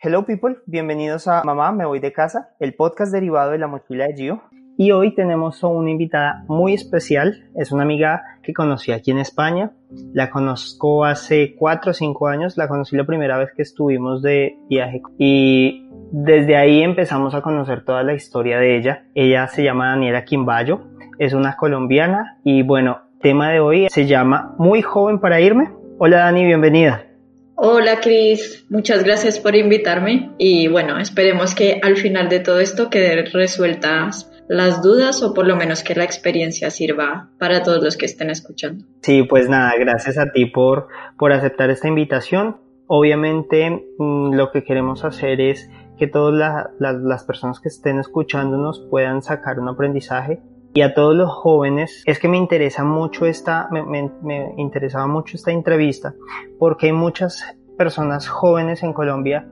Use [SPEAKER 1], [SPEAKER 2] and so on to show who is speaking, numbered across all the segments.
[SPEAKER 1] Hello people, bienvenidos a Mamá, me voy de casa, el podcast derivado de la mochila de Gio. Y hoy tenemos a una invitada muy especial, es una amiga que conocí aquí en España, la conozco hace 4 o 5 años, la conocí la primera vez que estuvimos de viaje. Y desde ahí empezamos a conocer toda la historia de ella. Ella se llama Daniela Quimbayo, es una colombiana. Y bueno, tema de hoy se llama Muy joven para irme. Hola Dani, bienvenida.
[SPEAKER 2] Hola Cris, muchas gracias por invitarme y bueno, esperemos que al final de todo esto queden resueltas las dudas o por lo menos que la experiencia sirva para todos los que estén escuchando.
[SPEAKER 1] Sí, pues nada, gracias a ti por, por aceptar esta invitación. Obviamente mm, lo que queremos hacer es que todas las personas que estén escuchándonos puedan sacar un aprendizaje y a todos los jóvenes es que me interesa mucho esta, me, me, interesaba mucho esta entrevista porque hay muchas personas jóvenes en Colombia,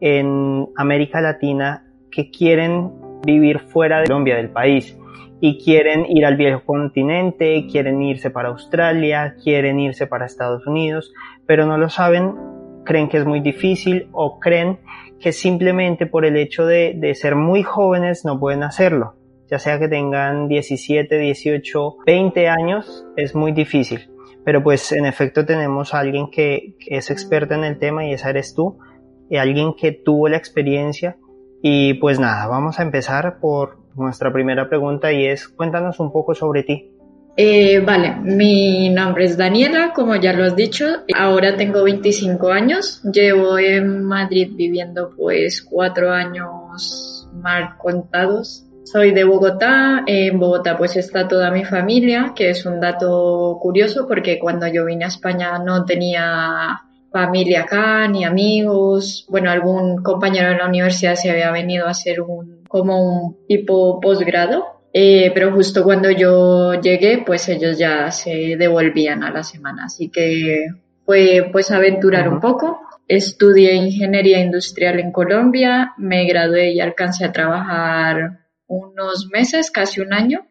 [SPEAKER 1] en América Latina, que quieren vivir fuera de Colombia, del país, y quieren ir al viejo continente, quieren irse para Australia, quieren irse para Estados Unidos, pero no lo saben, creen que es muy difícil o creen que simplemente por el hecho de, de ser muy jóvenes no pueden hacerlo ya sea que tengan 17, 18, 20 años, es muy difícil. Pero pues en efecto tenemos a alguien que, es experta en el tema y esa eres tú, y alguien que tuvo la experiencia. Y pues nada, vamos a empezar por nuestra primera pregunta y es cuéntanos un poco sobre ti.
[SPEAKER 2] Eh, vale, mi nombre es Daniela, como ya lo has dicho. Ahora tengo 25 años. Llevo en Madrid viviendo pues cuatro años mal contados. Soy de Bogotá, en Bogotá pues está toda mi familia, que es un dato curioso porque cuando yo vine a España no tenía familia acá, ni amigos, bueno, algún compañero de la universidad se había venido a hacer un, como un tipo posgrado, eh, pero justo cuando yo llegué, pues ellos ya se devolvían a la semana, así que fue pues aventurar un poco. Estudié ingeniería industrial en Colombia, me gradué y alcancé a trabajar unos meses, casi un año,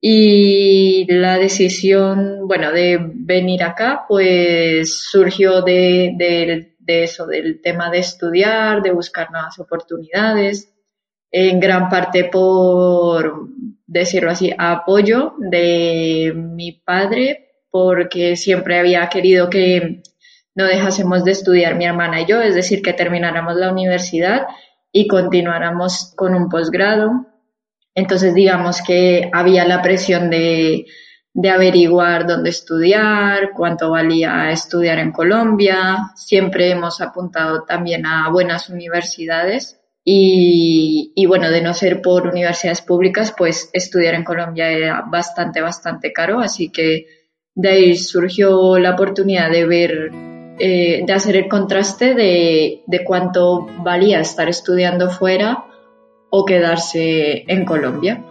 [SPEAKER 2] y la decisión, bueno, de venir acá, pues surgió de, de, eso, del tema de estudiar, de buscar nuevas oportunidades, en gran parte por, decirlo así, apoyo de mi padre, porque siempre había querido que no dejásemos de estudiar mi hermana y yo, es decir, que termináramos la universidad y continuáramos con un posgrado. Entonces, digamos que había la presión de, de averiguar dónde estudiar, cuánto valía estudiar en Colombia. Siempre hemos apuntado también a buenas universidades y, y, bueno, de no ser por universidades públicas, pues estudiar en Colombia era bastante, bastante caro. Así que de ahí surgió la oportunidad de ver eh, de hacer el contraste de, de, cuánto valía estar estudiando fuera o quedarse en Colombia.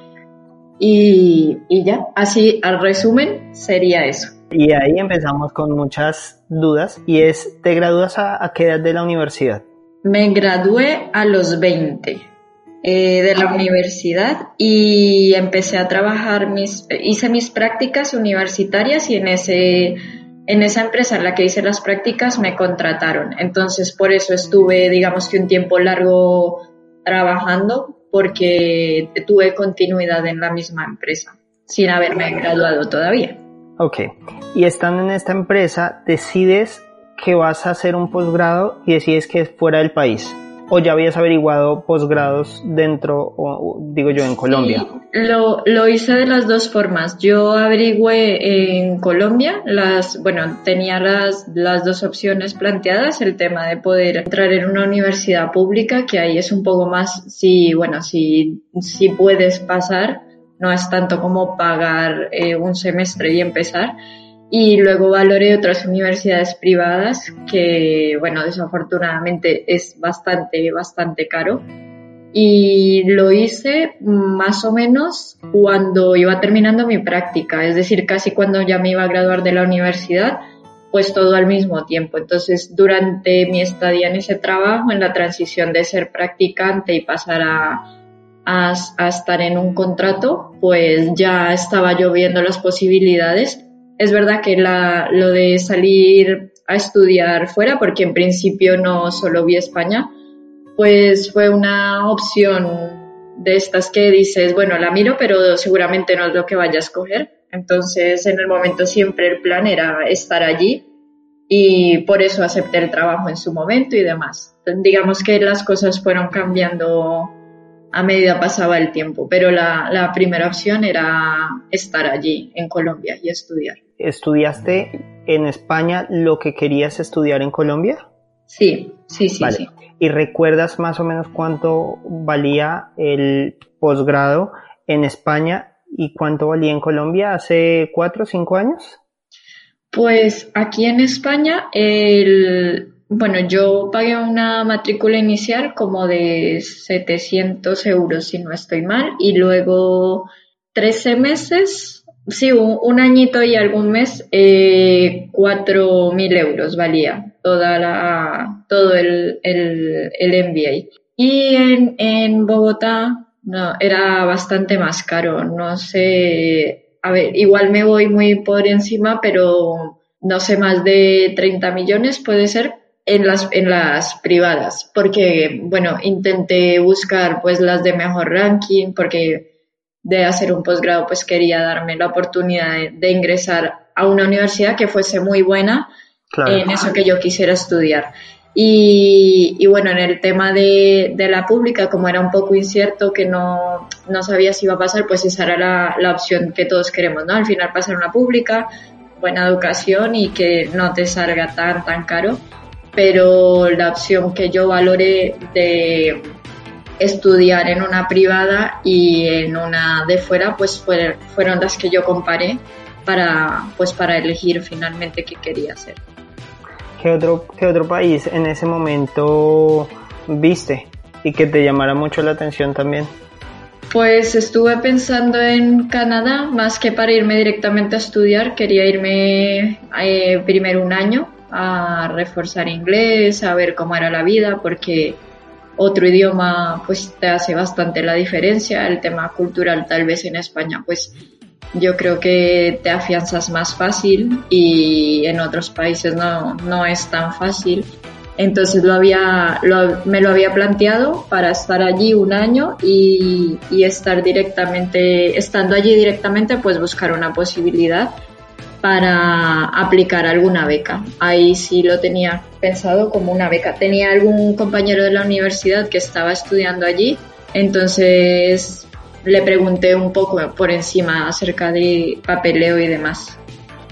[SPEAKER 2] Y, y, ya, así al resumen sería eso.
[SPEAKER 1] Y ahí empezamos con muchas dudas y es, ¿te gradúas a, a qué edad de la universidad?
[SPEAKER 2] Me gradué a los 20 eh, de la universidad y empecé a trabajar, mis, hice mis prácticas universitarias y en ese en esa empresa en la que hice las prácticas me contrataron. Entonces, por eso estuve, digamos que un tiempo largo trabajando, porque tuve continuidad en la misma empresa, sin haberme graduado todavía.
[SPEAKER 1] Ok. Y estando en esta empresa, decides que vas a hacer un posgrado y decides que es fuera del país o ya habías averiguado posgrados dentro, o, digo yo, en Colombia?
[SPEAKER 2] lo, lo, hice de las dos formas. Yo averigüé en Colombia, las, bueno, tenía las, las dos opciones planteadas, el tema de poder entrar en una universidad pública, que ahí es un poco más, si, bueno, si, si puedes pasar, no es tanto como pagar eh, un semestre y empezar. Y luego valoré otras universidades privadas que, bueno, desafortunadamente es bastante, bastante caro. Y lo hice más o menos cuando iba terminando mi práctica, es decir, casi cuando ya me iba a graduar de la universidad, pues todo al mismo tiempo. Entonces, durante mi estadía en ese trabajo, en la transición de ser practicante y pasar a, a, estar en un contrato, pues ya estaba yo viendo las posibilidades. Es verdad que la, lo de salir a estudiar fuera, porque en principio no solo vi España, pues fue una opción de estas que dices, bueno, la miro, pero seguramente no es lo que vaya a escoger. Entonces, en el momento siempre el plan era estar allí y por eso acepté el trabajo en su momento y demás. Digamos que las cosas fueron cambiando a medida pasaba el tiempo, pero la, primera opción era estar allí en Colombia y estudiar.
[SPEAKER 1] ¿Estudiaste en España lo que querías estudiar en Colombia?
[SPEAKER 2] Sí, sí, sí, sí.
[SPEAKER 1] ¿Y recuerdas más o menos cuánto valía el posgrado en España y cuánto valía en Colombia hace cuatro o cinco años?
[SPEAKER 2] Pues aquí en España el, bueno, yo pagué una matrícula inicial como de 700 euros, si no estoy mal, y luego 13 meses, sí, un, añito y algún mes, eh, 4.000 euros valía toda la, todo el, el, el MBA. Y en, en Bogotá, no, era bastante más caro, no sé, a ver, igual me voy muy por encima, pero no sé, más de 30 millones puede ser, en las, en las privadas, porque, bueno, intenté buscar pues las de mejor ranking, porque de hacer un posgrado pues quería darme la oportunidad de, ingresar a una universidad que fuese muy buena en eso que yo quisiera estudiar. Y, y, bueno, en el tema de, de, la pública, como era un poco incierto, que no, no sabía si iba a pasar, pues esa era la, la, opción que todos queremos, ¿no? Al final pasar una pública, buena educación y que no te salga tan, tan caro pero la opción que yo valoré de estudiar en una privada y en una de fuera, pues fueron las que yo comparé para, pues para elegir finalmente qué quería hacer.
[SPEAKER 1] ¿Qué otro, qué otro país en ese momento viste y que te llamara mucho la atención también?
[SPEAKER 2] Pues estuve pensando en Canadá, más que para irme directamente a estudiar, quería irme eh, primero un año a reforzar inglés, a ver cómo era la vida, porque otro idioma pues te hace bastante la diferencia, el tema cultural tal vez en España pues yo creo que te afianzas más fácil y en otros países no, no es tan fácil. Entonces lo había, me lo había planteado para estar allí un año y, y estar directamente, estando allí directamente, pues buscar una posibilidad para aplicar alguna beca. Ahí sí lo tenía pensado como una beca. Tenía algún compañero de la universidad que estaba estudiando allí, entonces le pregunté un poco por encima acerca de papeleo y demás.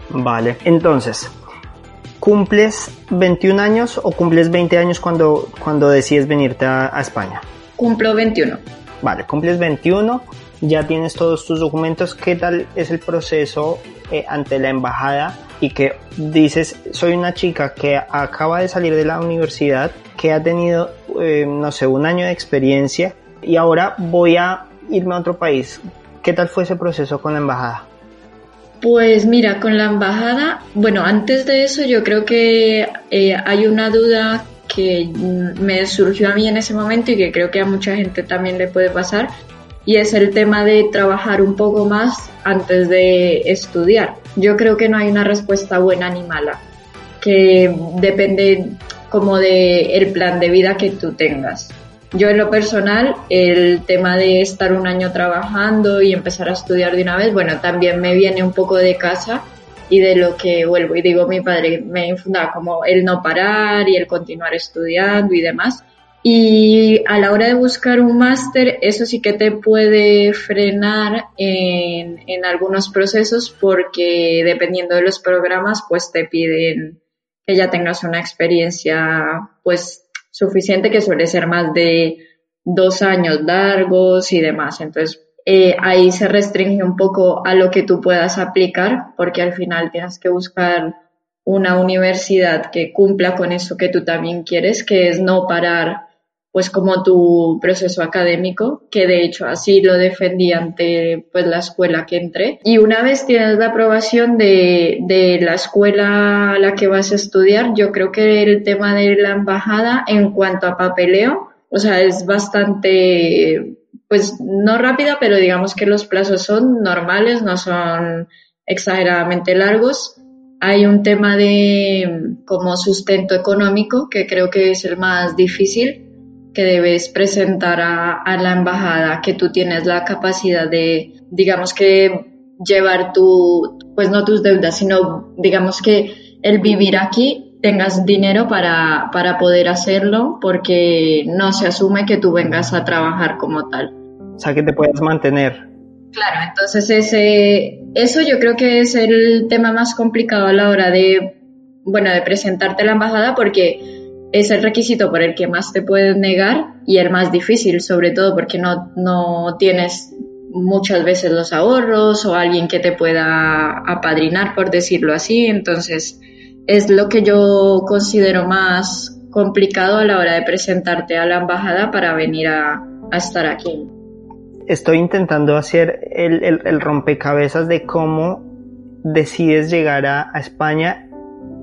[SPEAKER 1] Vale, entonces, ¿cumples 21 años o cumples 20 años cuando, cuando decides venirte a, a España?
[SPEAKER 2] Cumplo 21.
[SPEAKER 1] Vale, cumples 21 ya tienes todos tus documentos, ¿qué tal es el proceso eh, ante la embajada? Y que dices, soy una chica que acaba de salir de la universidad, que ha tenido, eh, no sé, un año de experiencia y ahora voy a irme a otro país. ¿Qué tal fue ese proceso con la embajada?
[SPEAKER 2] Pues mira, con la embajada, bueno, antes de eso yo creo que eh, hay una duda que me surgió a mí en ese momento y que creo que a mucha gente también le puede pasar, y es el tema de trabajar un poco más antes de estudiar. Yo creo que no hay una respuesta buena ni mala, que depende como de el plan de vida que tú tengas. Yo en lo personal, el tema de estar un año trabajando y empezar a estudiar de una vez, bueno, también me viene un poco de casa y de lo que vuelvo y digo, mi padre me infundaba como el no parar y el continuar estudiando y demás. Y a la hora de buscar un máster, eso sí que te puede frenar en, en, algunos procesos porque dependiendo de los programas, pues te piden que ya tengas una experiencia pues suficiente que suele ser más de dos años largos y demás. Entonces, eh, ahí se restringe un poco a lo que tú puedas aplicar, porque al final tienes que buscar una universidad que cumpla con eso que tú también quieres, que es no parar pues como tu proceso académico, que de hecho así lo defendí ante pues la escuela que entré. Y una vez tienes la aprobación de, de la escuela a la que vas a estudiar, yo creo que el tema de la embajada en cuanto a papeleo, o sea, es bastante, pues no rápida, pero digamos que los plazos son normales, no son exageradamente largos. Hay un tema de como sustento económico, que creo que es el más difícil, que debes presentar a, la embajada que tú tienes la capacidad de, digamos que, llevar tu, pues no tus deudas, sino digamos que el vivir aquí tengas dinero para, para poder hacerlo porque no se asume que tú vengas a trabajar como tal.
[SPEAKER 1] O sea, que te puedas mantener.
[SPEAKER 2] Claro, entonces ese, eso yo creo que es el tema más complicado a la hora de, bueno, de presentarte a la embajada porque es el requisito por el que más te pueden negar y el más difícil, sobre todo porque no, no tienes muchas veces los ahorros o alguien que te pueda apadrinar, por decirlo así. Entonces, es lo que yo considero más complicado a la hora de presentarte a la embajada para venir a, estar aquí.
[SPEAKER 1] Estoy intentando hacer el, el, rompecabezas de cómo decides llegar a, a España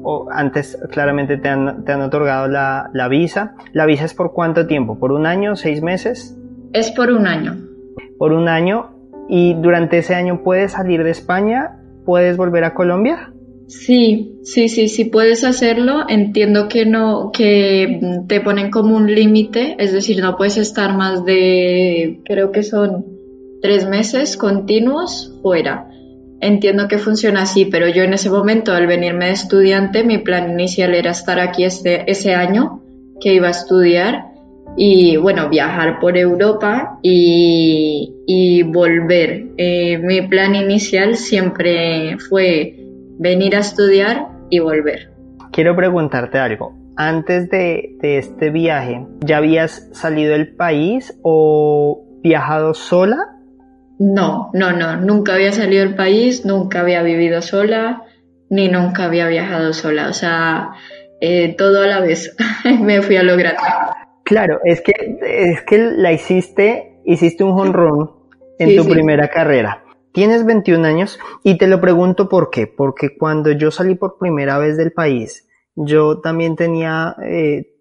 [SPEAKER 1] o antes claramente te han, te han otorgado la, la, visa. ¿La visa es por cuánto tiempo? ¿Por un año? ¿Seis meses?
[SPEAKER 2] Es por un año.
[SPEAKER 1] Por un año. ¿Y durante ese año puedes salir de España? ¿Puedes volver a Colombia?
[SPEAKER 2] Sí, sí, sí, sí puedes hacerlo. Entiendo que no, que te ponen como un límite, es decir, no puedes estar más de, creo que son tres meses continuos fuera. Entiendo que funciona así, pero yo en ese momento, al venirme de estudiante, mi plan inicial era estar aquí este, ese año que iba a estudiar y, bueno, viajar por Europa y, volver. Eh, mi plan inicial siempre fue venir a estudiar y volver.
[SPEAKER 1] Quiero preguntarte algo. Antes de, de este viaje, ¿ya habías salido del país o viajado sola
[SPEAKER 2] no, no, no, nunca había salido del país, nunca había vivido sola, ni nunca había viajado sola, o sea, eh, todo a la vez, me fui a lograr.
[SPEAKER 1] Claro, es que, es que la hiciste, hiciste un home run en tu primera carrera. Tienes 21 años y te lo pregunto por qué, porque cuando yo salí por primera vez del país, yo también tenía, eh,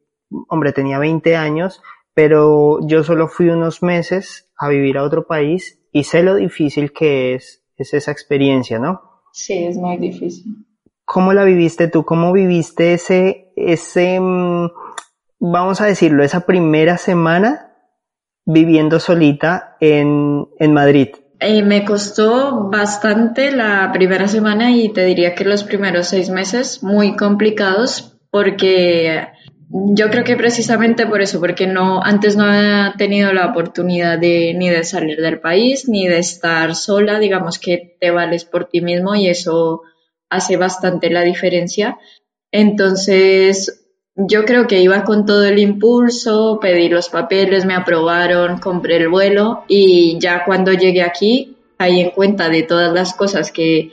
[SPEAKER 1] hombre, tenía 20 años, pero yo solo fui unos meses a vivir a otro país y sé lo difícil que es, es esa experiencia, ¿no?
[SPEAKER 2] Sí, es muy difícil.
[SPEAKER 1] ¿Cómo la viviste tú? ¿Cómo viviste ese, ese, mm, vamos a decirlo, esa primera semana viviendo solita en, en Madrid?
[SPEAKER 2] Eh, me costó bastante la primera semana y te diría que los primeros seis meses muy complicados porque yo creo que precisamente por eso, porque no, antes no he tenido la oportunidad de ni de salir del país, ni de estar sola, digamos que te vales por ti mismo y eso hace bastante la diferencia. Entonces, yo creo que iba con todo el impulso, pedí los papeles, me aprobaron, compré el vuelo y ya cuando llegué aquí, caí en cuenta de todas las cosas que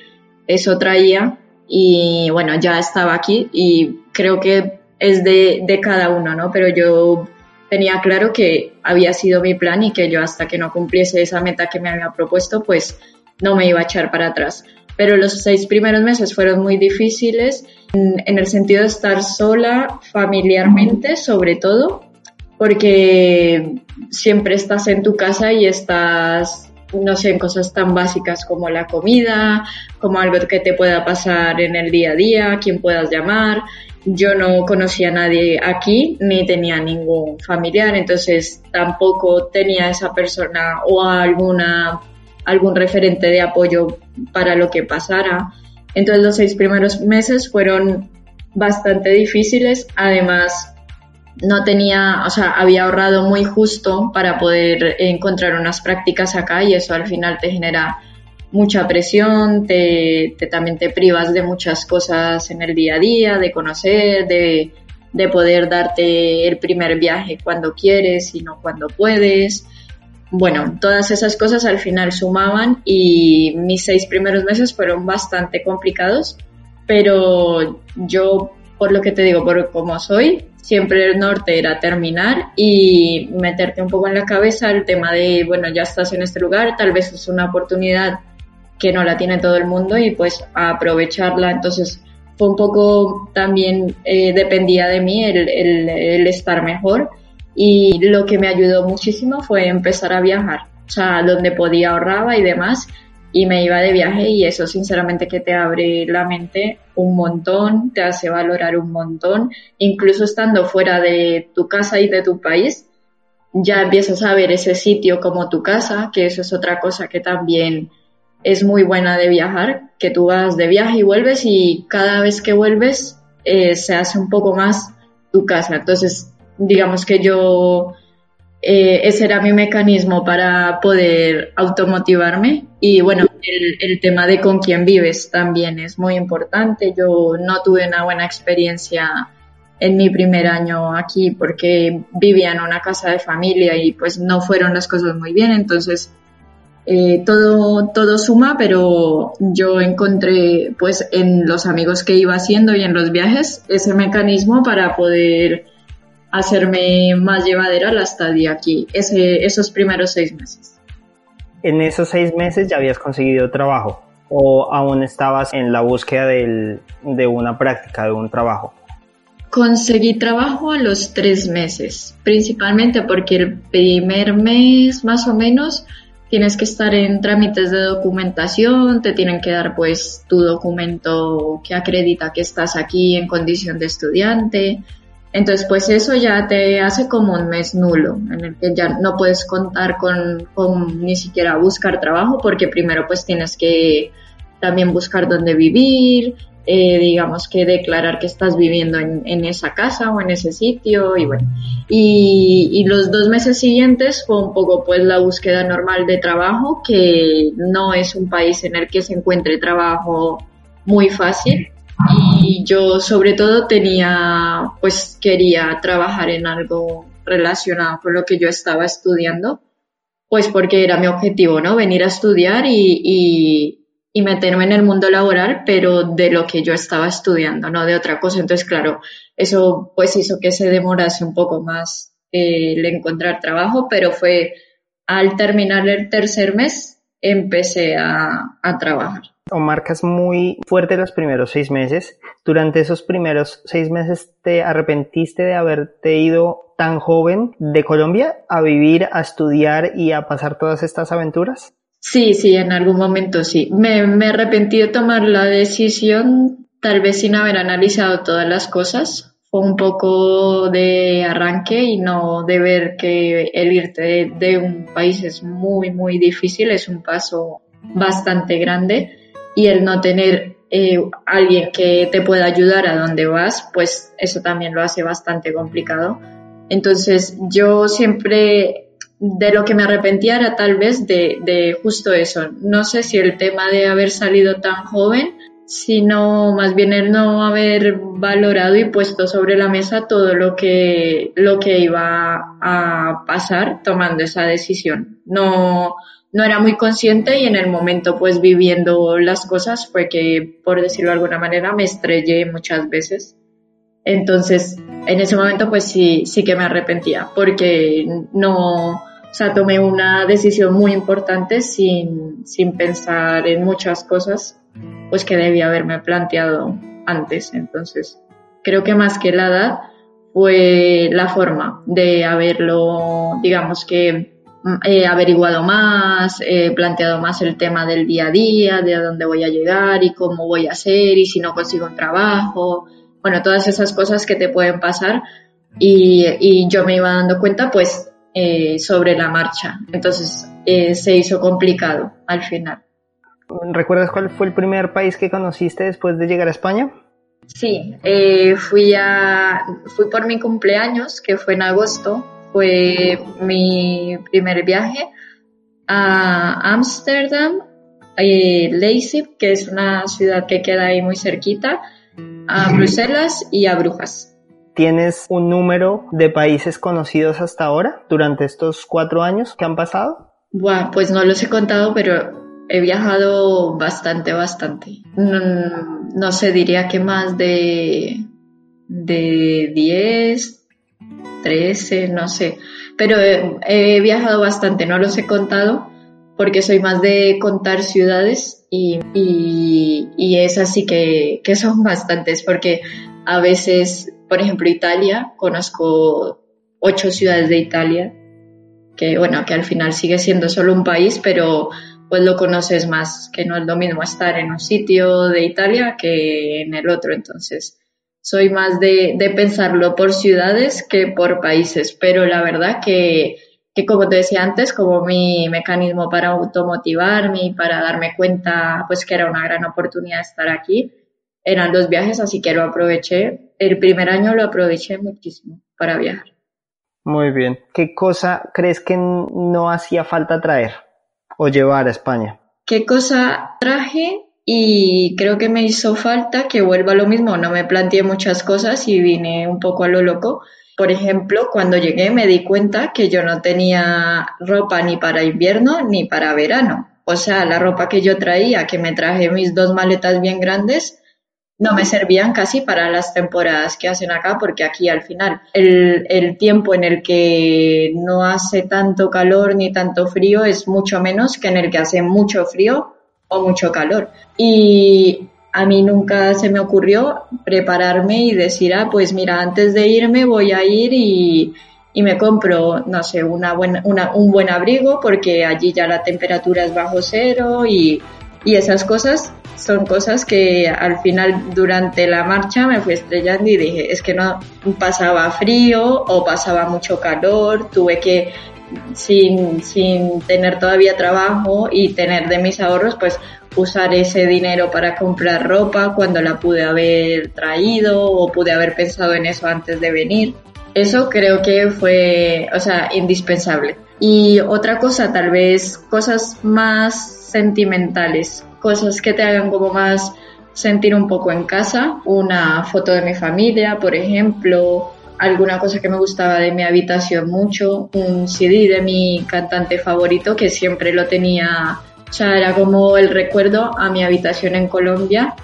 [SPEAKER 2] eso traía y bueno, ya estaba aquí y creo que es de, de cada uno, ¿no? Pero yo tenía claro que había sido mi plan y que yo hasta que no cumpliese esa meta que me había propuesto, pues no me iba a echar para atrás. Pero los seis primeros meses fueron muy difíciles en, el sentido de estar sola, familiarmente sobre todo, porque siempre estás en tu casa y estás, no sé, en cosas tan básicas como la comida, como algo que te pueda pasar en el día a día, quien puedas llamar yo no conocía a nadie aquí ni tenía ningún familiar, entonces tampoco tenía esa persona o alguna algún referente de apoyo para lo que pasara. Entonces los seis primeros meses fueron bastante difíciles, además no tenía, o sea, había ahorrado muy justo para poder encontrar unas prácticas acá y eso al final te genera mucha presión, te, también te privas de muchas cosas en el día a día, de conocer, de, de poder darte el primer viaje cuando quieres y no cuando puedes. bueno, todas esas cosas al final sumaban y mis seis primeros meses fueron bastante complicados, pero yo, por lo que te digo, por cómo soy, siempre el norte era terminar y meterte un poco en la cabeza el tema de, bueno, ya estás en este lugar, tal vez es una oportunidad que no la tiene todo el mundo y pues aprovecharla. Entonces fue un poco también, eh, dependía de mí el, el estar mejor. Y lo que me ayudó muchísimo fue empezar a viajar, o sea, donde podía ahorraba y demás y me iba de viaje y eso sinceramente que te abre la mente un montón, te hace valorar un montón, incluso estando fuera de tu casa y de tu país, ya empiezas a ver ese sitio como tu casa, que eso es otra cosa que también es muy buena de viajar, que tú vas de viaje y vuelves y cada vez que vuelves eh, se hace un poco más tu casa. Entonces, digamos que yo eh, ese era mi mecanismo para poder automotivarme y bueno, el, el, tema de con quién vives también es muy importante. Yo no tuve una buena experiencia en mi primer año aquí porque vivía en una casa de familia y pues no fueron las cosas muy bien, entonces eh, todo, todo suma, pero yo encontré pues en los amigos que iba haciendo y en los viajes ese mecanismo para poder hacerme más llevadera la estadía aquí, ese, esos primeros seis meses.
[SPEAKER 1] ¿En esos seis meses ya habías conseguido trabajo o aún estabas en la búsqueda del, de una práctica, de un trabajo?
[SPEAKER 2] Conseguí trabajo a los tres meses, principalmente porque el primer mes más o menos tienes que estar en trámites de documentación, te tienen que dar pues tu documento que acredita que estás aquí en condición de estudiante, entonces, pues eso ya te hace como un mes nulo, en el que ya no puedes contar con, con, ni siquiera buscar trabajo, porque primero pues tienes que también buscar dónde vivir, eh, digamos que declarar que estás viviendo en, en, esa casa o en ese sitio, y bueno. Y, y los dos meses siguientes fue un poco pues la búsqueda normal de trabajo, que no es un país en el que se encuentre trabajo muy fácil y yo sobre todo tenía, pues quería trabajar en algo relacionado con lo que yo estaba estudiando, pues porque era mi objetivo, ¿no? Venir a estudiar y, y, y meterme en el mundo laboral, pero de lo que yo estaba estudiando, no de otra cosa. Entonces, claro, eso pues hizo que se demorase un poco más eh, el encontrar trabajo, pero fue al terminar el tercer mes empecé a, a trabajar
[SPEAKER 1] o marcas muy fuerte los primeros seis meses. Durante esos primeros seis meses, ¿te arrepentiste de haberte ido tan joven de Colombia a vivir, a estudiar y a pasar todas estas aventuras?
[SPEAKER 2] Sí, sí, en algún momento sí. Me, me arrepentí de tomar la decisión, tal vez sin haber analizado todas las cosas. Fue un poco de arranque y no de ver que el irte de, un país es muy, muy difícil, es un paso bastante grande y el no tener eh, alguien que te pueda ayudar a donde vas, pues eso también lo hace bastante complicado. Entonces yo siempre de lo que me arrepentía era tal vez de, de justo eso. No sé si el tema de haber salido tan joven, sino más bien el no haber valorado y puesto sobre la mesa todo lo que, lo que iba a pasar tomando esa decisión. No, no era muy consciente y en el momento pues viviendo las cosas fue que, por decirlo de alguna manera, me estrellé muchas veces. Entonces, en ese momento pues sí, sí que me arrepentía porque no, o sea, tomé una decisión muy importante sin, sin pensar en muchas cosas pues que debía haberme planteado antes. Entonces, creo que más que la edad fue la forma de haberlo, digamos que he averiguado más, he planteado más el tema del día a día, de a dónde voy a llegar y cómo voy a hacer y si no consigo un trabajo, bueno, todas esas cosas que te pueden pasar y, y yo me iba dando cuenta pues eh, sobre la marcha. Entonces eh, se hizo complicado al final.
[SPEAKER 1] ¿Recuerdas cuál fue el primer país que conociste después de llegar a España?
[SPEAKER 2] Sí, eh, fui, a, fui por mi cumpleaños, que fue en agosto, fue mi primer viaje a Ámsterdam, Leipzig, que es una ciudad que queda ahí muy cerquita, a Bruselas y a Brujas.
[SPEAKER 1] ¿Tienes un número de países conocidos hasta ahora durante estos cuatro años que han pasado?
[SPEAKER 2] Buah, pues no los he contado, pero he viajado bastante, bastante. No, no sé, diría que más de, de 10, 13, no sé. Pero he, viajado bastante, no los he contado porque soy más de contar ciudades y, y, es así que, que son bastantes porque a veces, por ejemplo, Italia, conozco ocho ciudades de Italia, que bueno, que al final sigue siendo solo un país, pero pues lo conoces más, que no es lo mismo estar en un sitio de Italia que en el otro. Entonces, soy más de, de pensarlo por ciudades que por países, pero la verdad que, que, como te decía antes, como mi mecanismo para automotivarme y para darme cuenta pues que era una gran oportunidad estar aquí, eran los viajes, así que lo aproveché. El primer año lo aproveché muchísimo para viajar.
[SPEAKER 1] Muy bien. ¿Qué cosa crees que no hacía falta traer? o llevar a España?
[SPEAKER 2] ¿Qué cosa traje? Y creo que me hizo falta que vuelva lo mismo. No me planteé muchas cosas y vine un poco a lo loco. Por ejemplo, cuando llegué me di cuenta que yo no tenía ropa ni para invierno ni para verano. O sea, la ropa que yo traía, que me traje mis dos maletas bien grandes, no me servían casi para las temporadas que hacen acá, porque aquí al final el, el, tiempo en el que no hace tanto calor ni tanto frío es mucho menos que en el que hace mucho frío o mucho calor. Y a mí nunca se me ocurrió prepararme y decir, ah, pues mira, antes de irme voy a ir y, y me compro, no sé, una buena, una, un buen abrigo porque allí ya la temperatura es bajo cero y, y esas cosas son cosas que al final durante la marcha me fui estrellando y dije, es que no pasaba frío o pasaba mucho calor, tuve que sin, sin tener todavía trabajo y tener de mis ahorros, pues usar ese dinero para comprar ropa cuando la pude haber traído o pude haber pensado en eso antes de venir. Eso creo que fue, o sea, indispensable. Y otra cosa, tal vez cosas más sentimentales, cosas que te hagan como más sentir un poco en casa, una foto de mi familia, por ejemplo, alguna cosa que me gustaba de mi habitación mucho, un CD de mi cantante favorito que siempre lo tenía, o sea, era como el recuerdo a mi habitación en Colombia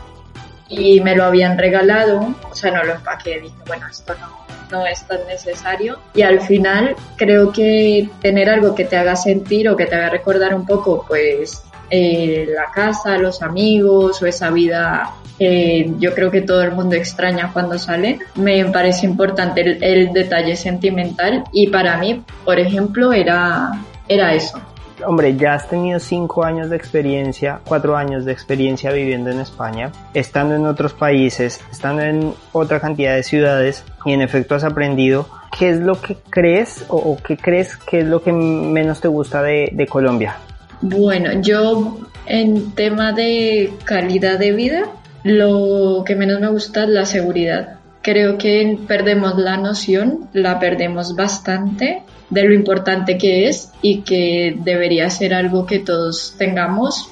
[SPEAKER 2] y me lo habían regalado, o sea, no lo empaqué, dije, bueno, esto no, no es tan necesario y al final creo que tener algo que te haga sentir o que te haga recordar un poco, pues eh, la casa, los amigos o esa vida que yo creo que todo el mundo extraña cuando sale, me parece importante el, detalle sentimental y para mí, por ejemplo, era, era eso.
[SPEAKER 1] Hombre, ya has tenido cinco años de experiencia, cuatro años de experiencia viviendo en España, estando en otros países, estando en otra cantidad de ciudades y en efecto has aprendido. ¿Qué es lo que crees o, qué crees que es lo que menos te gusta de Colombia?
[SPEAKER 2] Bueno, yo en tema de calidad de vida, lo que menos me gusta es la seguridad. Creo que perdemos la noción, la perdemos bastante de lo importante que es y que debería ser algo que todos tengamos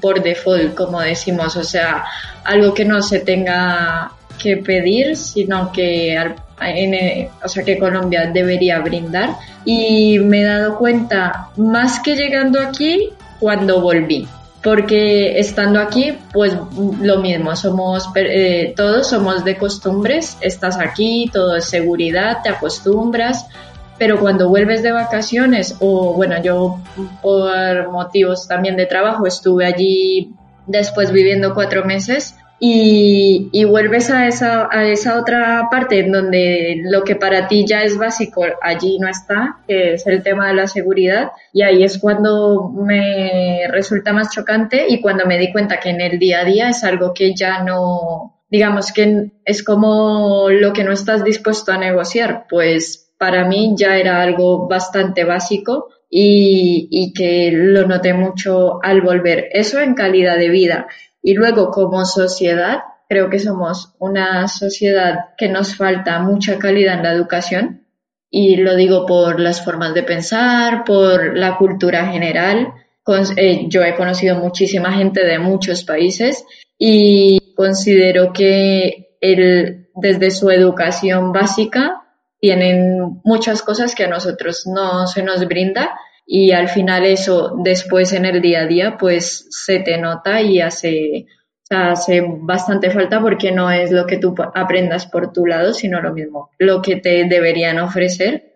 [SPEAKER 2] por default, como decimos, o sea, algo que no se tenga que pedir, sino que al en, o sea, que Colombia debería brindar. Y me he dado cuenta, más que llegando aquí, cuando volví. Porque estando aquí, pues lo mismo, somos eh, todos somos de costumbres, estás aquí, todo es seguridad, te acostumbras, pero cuando vuelves de vacaciones, o bueno, yo por motivos también de trabajo estuve allí después viviendo cuatro meses, y, vuelves a esa, a esa otra parte en donde lo que para ti ya es básico allí no está, que es el tema de la seguridad, y ahí es cuando me resulta más chocante y cuando me di cuenta que en el día a día es algo que ya no, digamos que es como lo que no estás dispuesto a negociar, pues para mí ya era algo bastante básico y, y que lo noté mucho al volver. Eso en calidad de vida. Y luego, como sociedad, creo que somos una sociedad que nos falta mucha calidad en la educación. Y lo digo por las formas de pensar, por la cultura general. Eh, yo he conocido muchísima gente de muchos países y considero que el, desde su educación básica tienen muchas cosas que a nosotros no se nos brinda y al final eso después en el día a día pues se te nota y hace, hace bastante falta porque no es lo que tú aprendas por tu lado, sino lo mismo, lo que te deberían ofrecer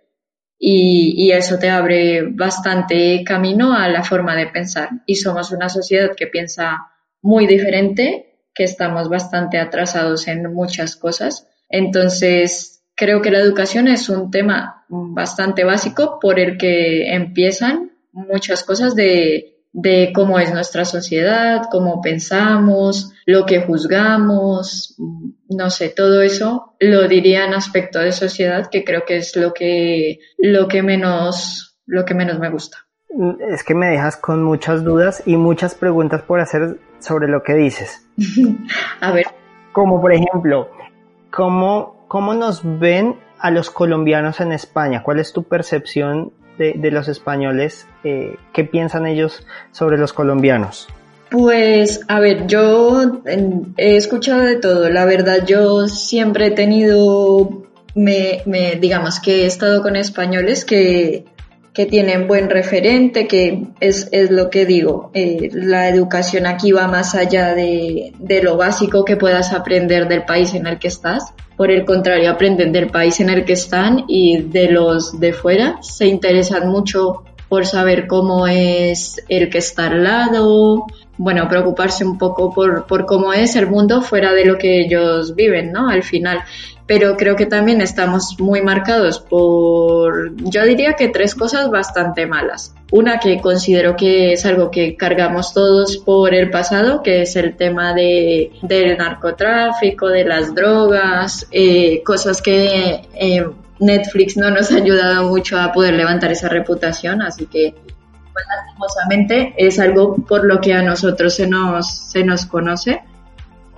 [SPEAKER 2] y, y, eso te abre bastante camino a la forma de pensar. Y somos una sociedad que piensa muy diferente, que estamos bastante atrasados en muchas cosas. Entonces, creo que la educación es un tema bastante básico por el que empiezan muchas cosas de de cómo es nuestra sociedad, cómo pensamos, lo que juzgamos, no sé, todo eso lo diría en aspecto de sociedad, que creo que es lo que, lo que menos, lo que menos me gusta.
[SPEAKER 1] Es que me dejas con muchas dudas y muchas preguntas por hacer sobre lo que dices.
[SPEAKER 2] A ver.
[SPEAKER 1] Como por ejemplo, ¿cómo, ¿cómo nos ven a los colombianos en España? ¿Cuál es tu percepción de, los españoles, eh, ¿qué piensan ellos sobre los colombianos?
[SPEAKER 2] Pues, a ver, yo he escuchado de todo. La verdad, yo siempre he tenido, me, digamos que he estado con españoles que, que tienen buen referente, que es, es lo que digo. Eh, la educación aquí va más allá de, de lo básico que puedas aprender del país en el que estás por el contrario, aprenden del país en el que están y de los de fuera. Se interesan mucho por saber cómo es el que está al lado, bueno, preocuparse un poco por, por cómo es el mundo fuera de lo que ellos viven, ¿no? Al final pero creo que también estamos muy marcados por, yo diría que tres cosas bastante malas. Una que considero que es algo que cargamos todos por el pasado, que es el tema de, del narcotráfico, de las drogas, eh, cosas que eh, Netflix no nos ha ayudado mucho a poder levantar esa reputación, así que pues, lastimosamente es algo por lo que a nosotros se nos, se nos conoce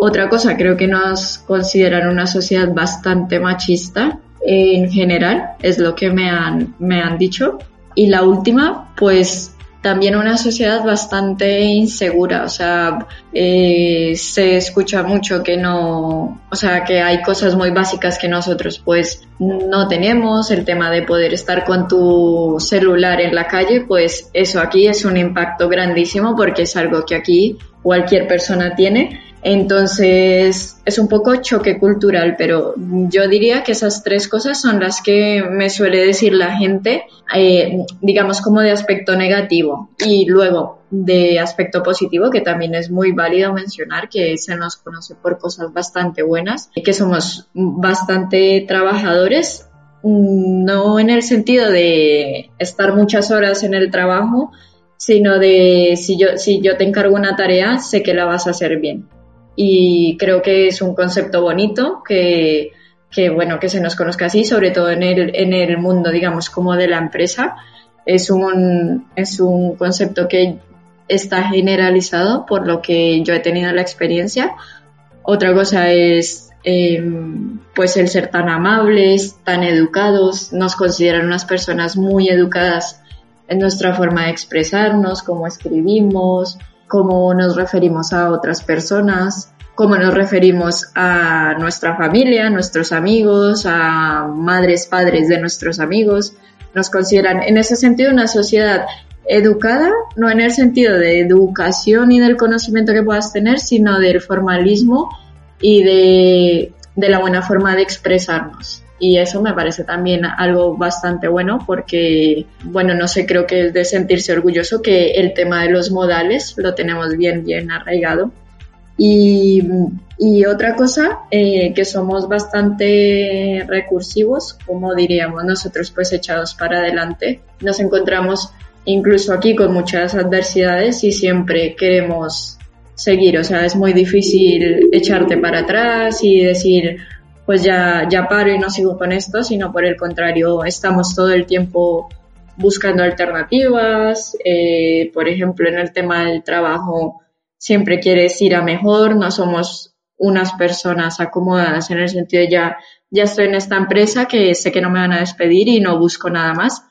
[SPEAKER 2] otra cosa, creo que nos consideran una sociedad bastante machista en general, es lo que me han, me han dicho. Y la última, pues también una sociedad bastante insegura, o sea, eh, se escucha mucho que no, o sea, que hay cosas muy básicas que nosotros pues no tenemos, el tema de poder estar con tu celular en la calle, pues eso aquí es un impacto grandísimo porque es algo que aquí cualquier persona tiene entonces es un poco choque cultural, pero yo diría que esas tres cosas son las que me suele decir la gente, eh, digamos como de aspecto negativo. Y luego de aspecto positivo, que también es muy válido mencionar que se nos conoce por cosas bastante buenas, y que somos bastante trabajadores, no en el sentido de estar muchas horas en el trabajo, sino de si yo, si yo te encargo una tarea, sé que la vas a hacer bien y creo que es un concepto bonito que, bueno, que se nos conozca así, sobre todo en el, en el mundo, digamos, como de la empresa. Es un, es un concepto que está generalizado por lo que yo he tenido la experiencia. Otra cosa es em, pues el ser tan amables, tan educados, nos consideran unas personas muy educadas en nuestra forma de expresarnos, cómo escribimos, cómo nos referimos a otras personas, cómo nos referimos a nuestra familia, nuestros amigos, a madres, padres de nuestros amigos. Nos consideran en ese sentido una sociedad educada, no en el sentido de educación y del conocimiento que puedas tener, sino del formalismo y de, de la buena forma de expresarnos y eso me parece también algo bastante bueno porque, bueno, no sé, creo que es de sentirse orgulloso que el tema de los modales lo tenemos bien, bien arraigado. Y, otra cosa, eh, que somos bastante recursivos, como diríamos nosotros, pues echados para adelante. Nos encontramos incluso aquí con muchas adversidades y siempre queremos seguir, o sea, es muy difícil echarte para atrás y decir, pues ya, ya paro y no sigo con esto, sino por el contrario, estamos todo el tiempo buscando alternativas. Eh, por ejemplo, en el tema del trabajo, siempre quieres ir a mejor, no somos unas personas acomodadas en el sentido de ya, ya estoy en esta empresa que sé que no me van a despedir y no busco nada más.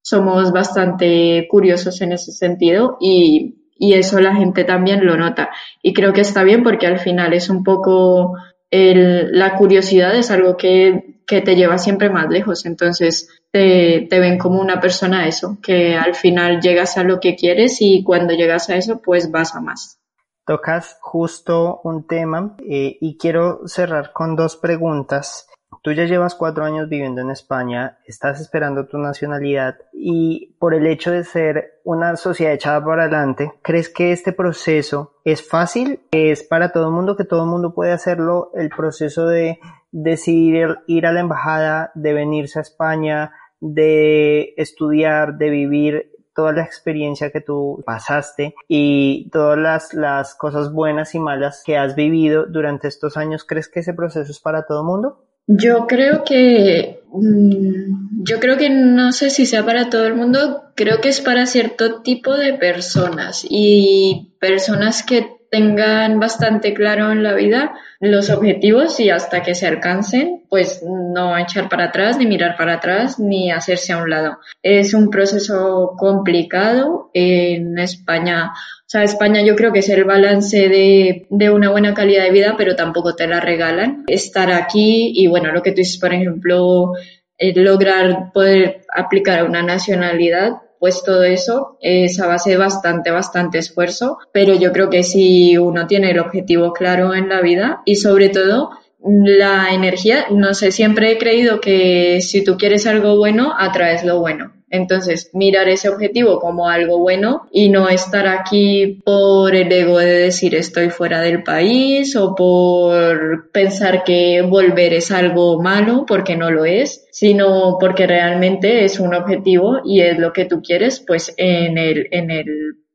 [SPEAKER 2] Somos bastante curiosos en ese sentido y, y eso la gente también lo nota. Y creo que está bien porque al final es un poco la curiosidad es algo que, te lleva siempre más lejos. Entonces te, te, ven como una persona eso, que al final llegas a lo que quieres y cuando llegas a eso, pues vas a más.
[SPEAKER 1] Tocas justo un tema eh, y quiero cerrar con dos preguntas. Tú ya llevas cuatro años viviendo en España, estás esperando tu nacionalidad y por el hecho de ser una sociedad echada para adelante, ¿crees que este proceso es fácil? ¿Es para todo el mundo, que todo el mundo puede hacerlo? El proceso de decidir ir a la embajada, de venirse a España, de estudiar, de vivir, toda la experiencia que tú pasaste y todas las, cosas buenas y malas que has vivido durante estos años, ¿crees que ese proceso es para todo el mundo?
[SPEAKER 2] Yo creo que, mm, yo creo que no sé si sea para todo el mundo, creo que es para cierto tipo de personas y personas que tengan bastante claro en la vida los objetivos y hasta que se alcancen, pues no echar para atrás, ni mirar para atrás, ni hacerse a un lado. Es un proceso complicado. En España, o sea, España yo creo que es el balance de, de una buena calidad de vida, pero tampoco te la regalan. Estar aquí y bueno, lo que tú dices, por ejemplo, eh, lograr poder aplicar una nacionalidad, pues todo eso es a base de bastante, bastante esfuerzo, pero yo creo que si uno tiene el objetivo claro en la vida y sobre todo la energía, no sé, siempre he creído que si tú quieres algo bueno, atraes lo bueno. Entonces, mirar ese objetivo como algo bueno y no estar aquí por el ego de decir estoy fuera del país o por pensar que volver es algo malo porque no lo es, sino porque realmente es un objetivo y es lo que tú quieres pues en el, en el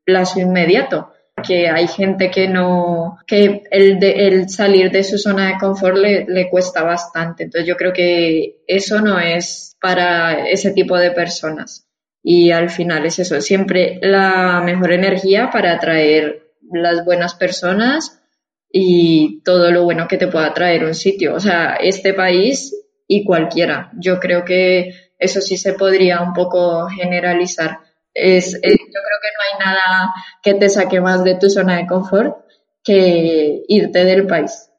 [SPEAKER 2] plazo inmediato que hay gente que no, que el, el salir de su zona de confort le, le, cuesta bastante. Entonces yo creo que eso no es para ese tipo de personas. Y al final es eso, siempre la mejor energía para atraer las buenas personas y todo lo bueno que te pueda traer un sitio. O sea, este país y cualquiera. Yo creo que eso sí se podría un poco generalizar es, yo creo que no hay nada que te saque más de tu zona de confort que irte del país.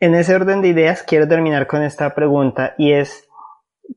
[SPEAKER 1] En ese orden de ideas quiero terminar con esta pregunta y es,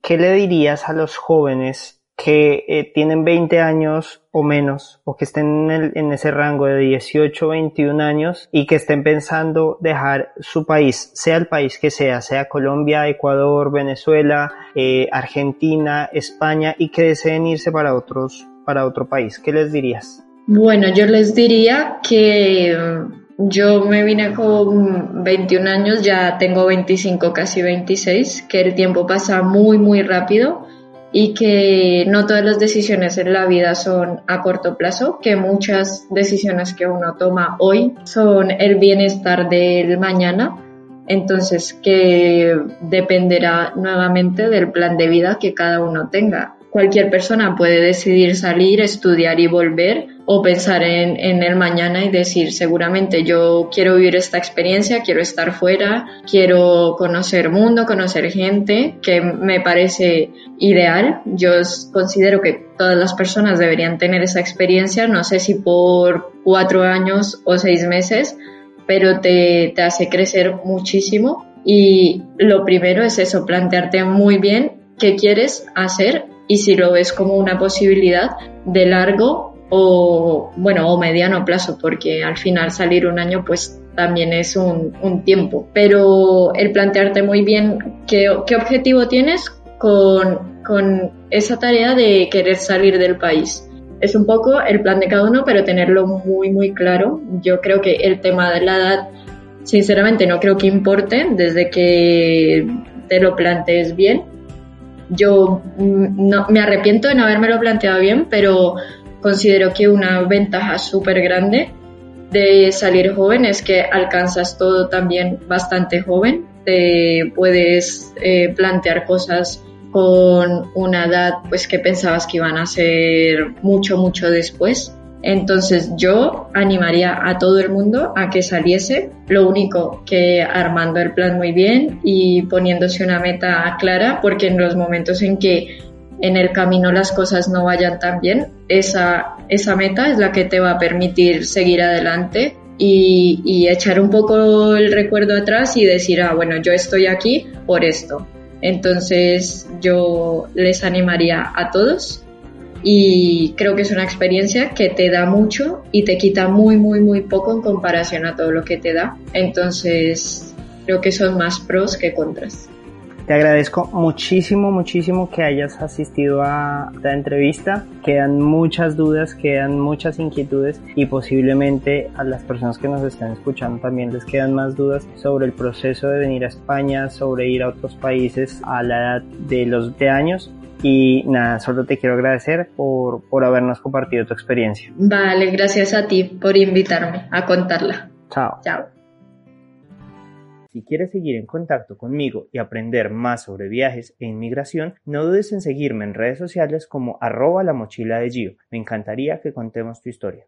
[SPEAKER 1] ¿qué le dirías a los jóvenes que eh, tienen 20 años o menos o que estén en, ese rango de 18 21 años y que estén pensando dejar su país, sea el país que sea, sea Colombia, Ecuador, Venezuela, eh, Argentina, España y que deseen irse para otros para otro país, ¿qué les dirías?
[SPEAKER 2] Bueno, yo les diría que mm, yo me vine con 21 años, ya tengo 25, casi 26, que el tiempo pasa muy, muy rápido y que no todas las decisiones en la vida son a corto plazo, que muchas decisiones que uno toma hoy son el bienestar del mañana. Entonces, que dependerá nuevamente del plan de vida que cada uno tenga cualquier persona puede decidir salir, estudiar y volver o pensar en, en, el mañana y decir seguramente yo quiero vivir esta experiencia, quiero estar fuera, quiero conocer mundo, conocer gente, que me parece ideal. Yo considero que todas las personas deberían tener esa experiencia, no sé si por cuatro años o seis meses, pero te, te hace crecer muchísimo. Y lo primero es eso, plantearte muy bien qué quieres hacer y si lo ves como una posibilidad de largo o bueno o mediano plazo porque al final salir un año pues también es un, un tiempo. Pero el plantearte muy bien qué, qué objetivo tienes con, con esa tarea de querer salir del país es un poco el plan de cada uno pero tenerlo muy muy claro. Yo creo que el tema de la edad sinceramente no creo que importe desde que te lo plantees bien yo mm, no, me arrepiento de no lo planteado bien, pero considero que una ventaja súper grande de salir joven es que alcanzas todo también bastante joven, te puedes eh, plantear cosas con una edad pues que pensabas que iban a ser mucho mucho después entonces yo animaría a todo el mundo a que saliese, lo único que armando el plan muy bien y poniéndose una meta clara, porque en los momentos en que en el camino las cosas no vayan tan bien, esa, esa meta es la que te va a permitir seguir adelante y, y echar un poco el recuerdo atrás y decir, ah, bueno, yo estoy aquí por esto. Entonces yo les animaría a todos y creo que es una experiencia que te da mucho y te quita muy, muy, muy poco en comparación a todo lo que te da. Entonces creo que son más pros que contras.
[SPEAKER 1] Te agradezco muchísimo, muchísimo que hayas asistido a esta entrevista. Quedan muchas dudas, quedan muchas inquietudes y posiblemente a las personas que nos están escuchando también les quedan más dudas sobre el proceso de venir a España, sobre ir a otros países a la edad de los 20 años. Y nada, solo te quiero agradecer por, por habernos compartido tu experiencia.
[SPEAKER 2] Vale, gracias a ti por invitarme a contarla.
[SPEAKER 1] Chao.
[SPEAKER 2] Chao.
[SPEAKER 1] Si quieres seguir en contacto conmigo y aprender más sobre viajes e inmigración, no dudes en seguirme en redes sociales como arroba la mochila de Gio. Me encantaría que contemos tu historia.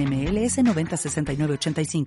[SPEAKER 3] NMLS 906985.